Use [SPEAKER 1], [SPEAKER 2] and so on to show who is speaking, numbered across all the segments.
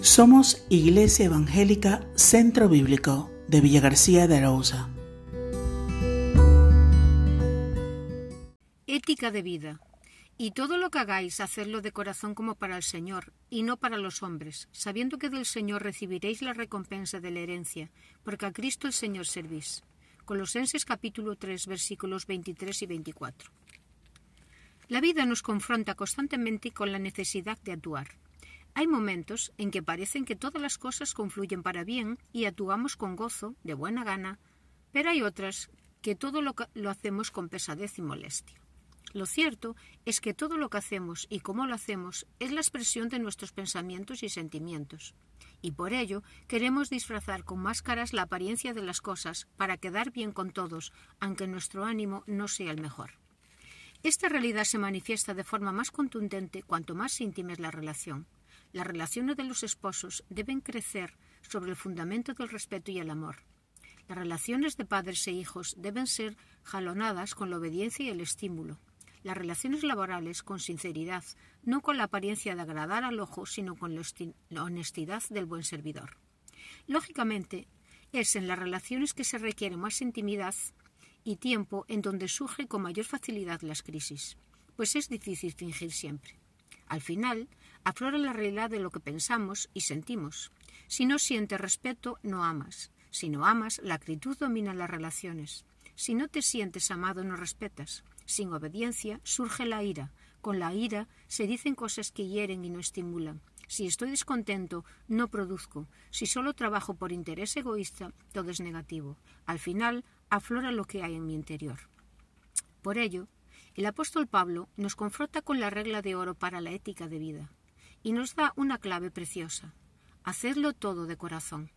[SPEAKER 1] Somos Iglesia Evangélica Centro Bíblico de Villa García de Arauza.
[SPEAKER 2] Ética de vida. Y todo lo que hagáis, hacedlo de corazón como para el Señor, y no para los hombres, sabiendo que del Señor recibiréis la recompensa de la herencia, porque a Cristo el Señor servís. Colosenses capítulo 3 versículos 23 y 24. La vida nos confronta constantemente con la necesidad de actuar. Hay momentos en que parecen que todas las cosas confluyen para bien y actuamos con gozo, de buena gana, pero hay otras que todo lo, hacemos con pesadez y molestia. Lo cierto es que todo lo que hacemos y cómo lo hacemos es la expresión de nuestros pensamientos y sentimientos. Y por ello queremos disfrazar con máscaras la apariencia de las cosas para quedar bien con todos, aunque nuestro ánimo no sea el mejor. Esta realidad se manifiesta de forma más contundente cuanto más íntima es la relación. Las relaciones de los esposos deben crecer sobre el fundamento del respeto y el amor. Las relaciones de padres e hijos deben ser jalonadas con la obediencia y el estímulo. Las relaciones laborales con sinceridad, no con la apariencia de agradar al ojo, sino con la honestidad del buen servidor. Lógicamente, es en las relaciones que se requiere más intimidad y tiempo en donde surge con mayor facilidad las crisis, pues es difícil fingir siempre. Al final, aflora la realidad de lo que pensamos y sentimos. Si no sientes respeto, no amas. Si no amas, la acritud domina las relaciones. Si no te sientes amado, no respetas. Sin obediencia surge la ira. Con la ira se dicen cosas que hieren y no estimulan. Si estoy descontento, no produzco. Si solo trabajo por interés egoísta, todo es negativo. Al final, aflora lo que hay en mi interior. Por ello, el apóstol Pablo nos confronta con la regla de oro para la ética de vida y nos da una clave preciosa. Hacerlo todo de corazón.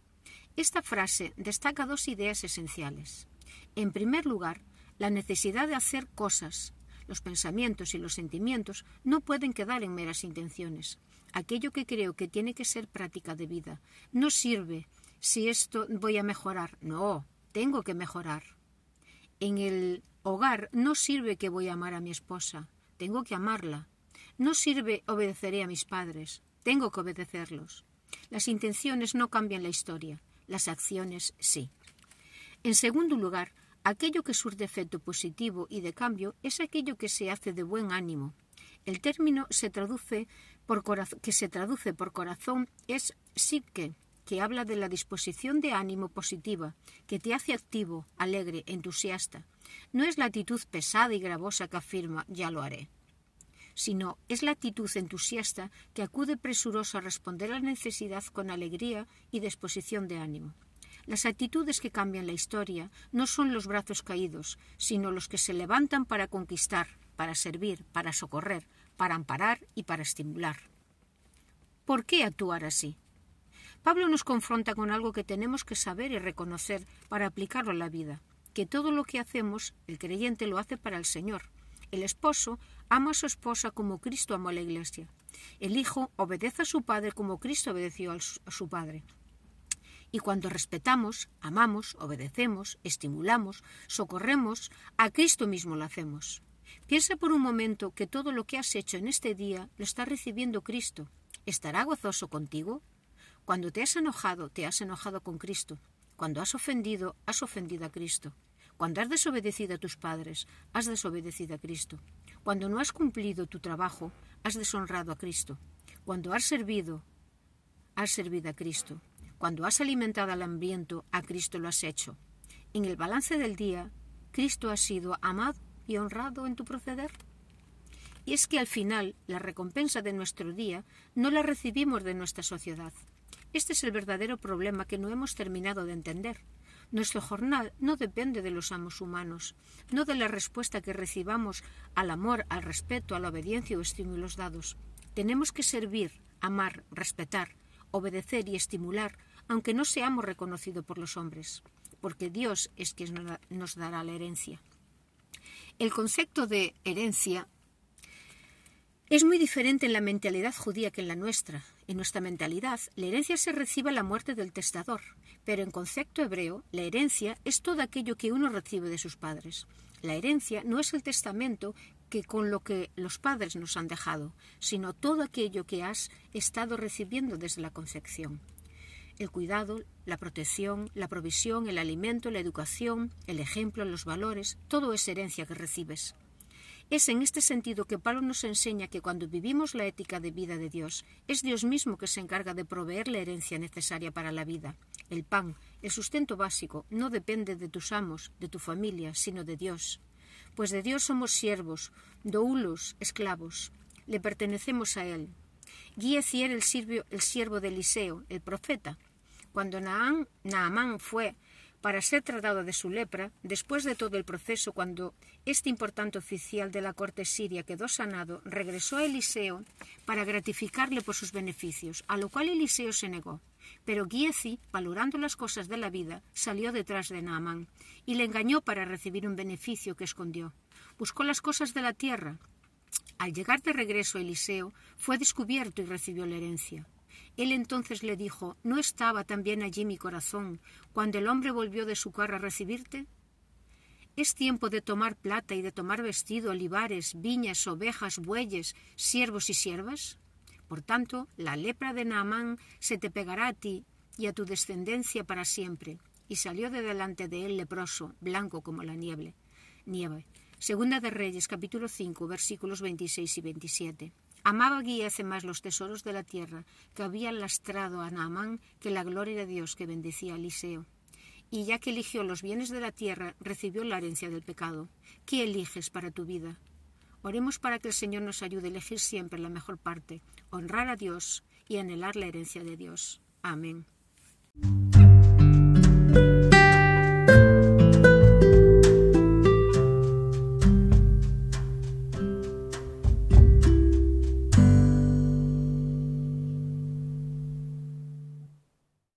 [SPEAKER 2] Esta frase destaca dos ideas esenciales. En primer lugar, la necesidad de hacer cosas. Los pensamientos y los sentimientos no pueden quedar en meras intenciones. Aquello que creo que tiene que ser práctica de vida. No sirve si esto voy a mejorar. No, tengo que mejorar. En el hogar no sirve que voy a amar a mi esposa. Tengo que amarla. No sirve obedeceré a mis padres, tengo que obedecerlos. Las intenciones no cambian la historia, las acciones sí. En segundo lugar, aquello que surge efecto positivo y de cambio es aquello que se hace de buen ánimo. El término se traduce que se traduce por corazón es psique, que habla de la disposición de ánimo positiva, que te hace activo, alegre, entusiasta. No es la actitud pesada y gravosa que afirma ya lo haré sino es la actitud entusiasta que acude presuroso a responder a la necesidad con alegría y disposición de ánimo. Las actitudes que cambian la historia no son los brazos caídos, sino los que se levantan para conquistar, para servir, para socorrer, para amparar y para estimular. ¿Por qué actuar así? Pablo nos confronta con algo que tenemos que saber y reconocer para aplicarlo a la vida, que todo lo que hacemos, el creyente lo hace para el Señor, el esposo ama a su esposa como Cristo amó a la iglesia. El hijo obedece a su padre como Cristo obedeció a su padre. Y cuando respetamos, amamos, obedecemos, estimulamos, socorremos, a Cristo mismo lo hacemos. Piensa por un momento que todo lo que has hecho en este día lo está recibiendo Cristo. ¿Estará gozoso contigo? Cuando te has enojado, te has enojado con Cristo. Cuando has ofendido, has ofendido a Cristo. Cuando has desobedecido a tus padres, has desobedecido a Cristo. Cuando no has cumplido tu trabajo, has deshonrado a Cristo. Cuando has servido, has servido a Cristo. Cuando has alimentado al hambriento, a Cristo lo has hecho. En el balance del día, Cristo ha sido amado y honrado en tu proceder. Y es que al final la recompensa de nuestro día no la recibimos de nuestra sociedad. Este es el verdadero problema que no hemos terminado de entender. Nuestro jornal no depende de los amos humanos, no de la respuesta que recibamos al amor, al respeto, a la obediencia o estímulos dados. Tenemos que servir, amar, respetar, obedecer y estimular, aunque no seamos reconocidos por los hombres, porque Dios es quien nos dará la herencia. El concepto de herencia es muy diferente en la mentalidad judía que en la nuestra. En nuestra mentalidad, la herencia se recibe a la muerte del testador, pero en concepto hebreo, la herencia es todo aquello que uno recibe de sus padres. La herencia no es el testamento que con lo que los padres nos han dejado, sino todo aquello que has estado recibiendo desde la concepción. El cuidado, la protección, la provisión, el alimento, la educación, el ejemplo, los valores, todo es herencia que recibes. Es en este sentido que Pablo nos enseña que cuando vivimos la ética de vida de Dios, es Dios mismo que se encarga de proveer la herencia necesaria para la vida. El pan, el sustento básico, no depende de tus amos, de tu familia, sino de Dios. Pues de Dios somos siervos, doulos, esclavos. Le pertenecemos a Él. Giezi era el, el siervo de Eliseo, el profeta. Cuando Naamán fue para ser tratado de su lepra, después de todo el proceso, cuando este importante oficial de la corte siria quedó sanado, regresó a Eliseo para gratificarle por sus beneficios, a lo cual Eliseo se negó. Pero Giezi, valorando las cosas de la vida, salió detrás de Naamán y le engañó para recibir un beneficio que escondió. Buscó las cosas de la tierra. Al llegar de regreso a Eliseo, fue descubierto y recibió la herencia. Él entonces le dijo, ¿no estaba también allí mi corazón cuando el hombre volvió de su carro a recibirte? Es tiempo de tomar plata y de tomar vestido, olivares, viñas, ovejas, bueyes, siervos y siervas. Por tanto, la lepra de Naamán se te pegará a ti y a tu descendencia para siempre. Y salió de delante de él leproso, blanco como la nieve. nieve. Segunda de Reyes, capítulo 5, versículos 26 y 27. Amaba Giese más los tesoros de la tierra que había lastrado a Naamán que la gloria de Dios que bendecía a Eliseo. Y ya que eligió los bienes de la tierra, recibió la herencia del pecado. ¿Qué eliges para tu vida? Oremos para que el Señor nos ayude a elegir siempre la mejor parte, honrar a Dios y anhelar la herencia de Dios. Amén.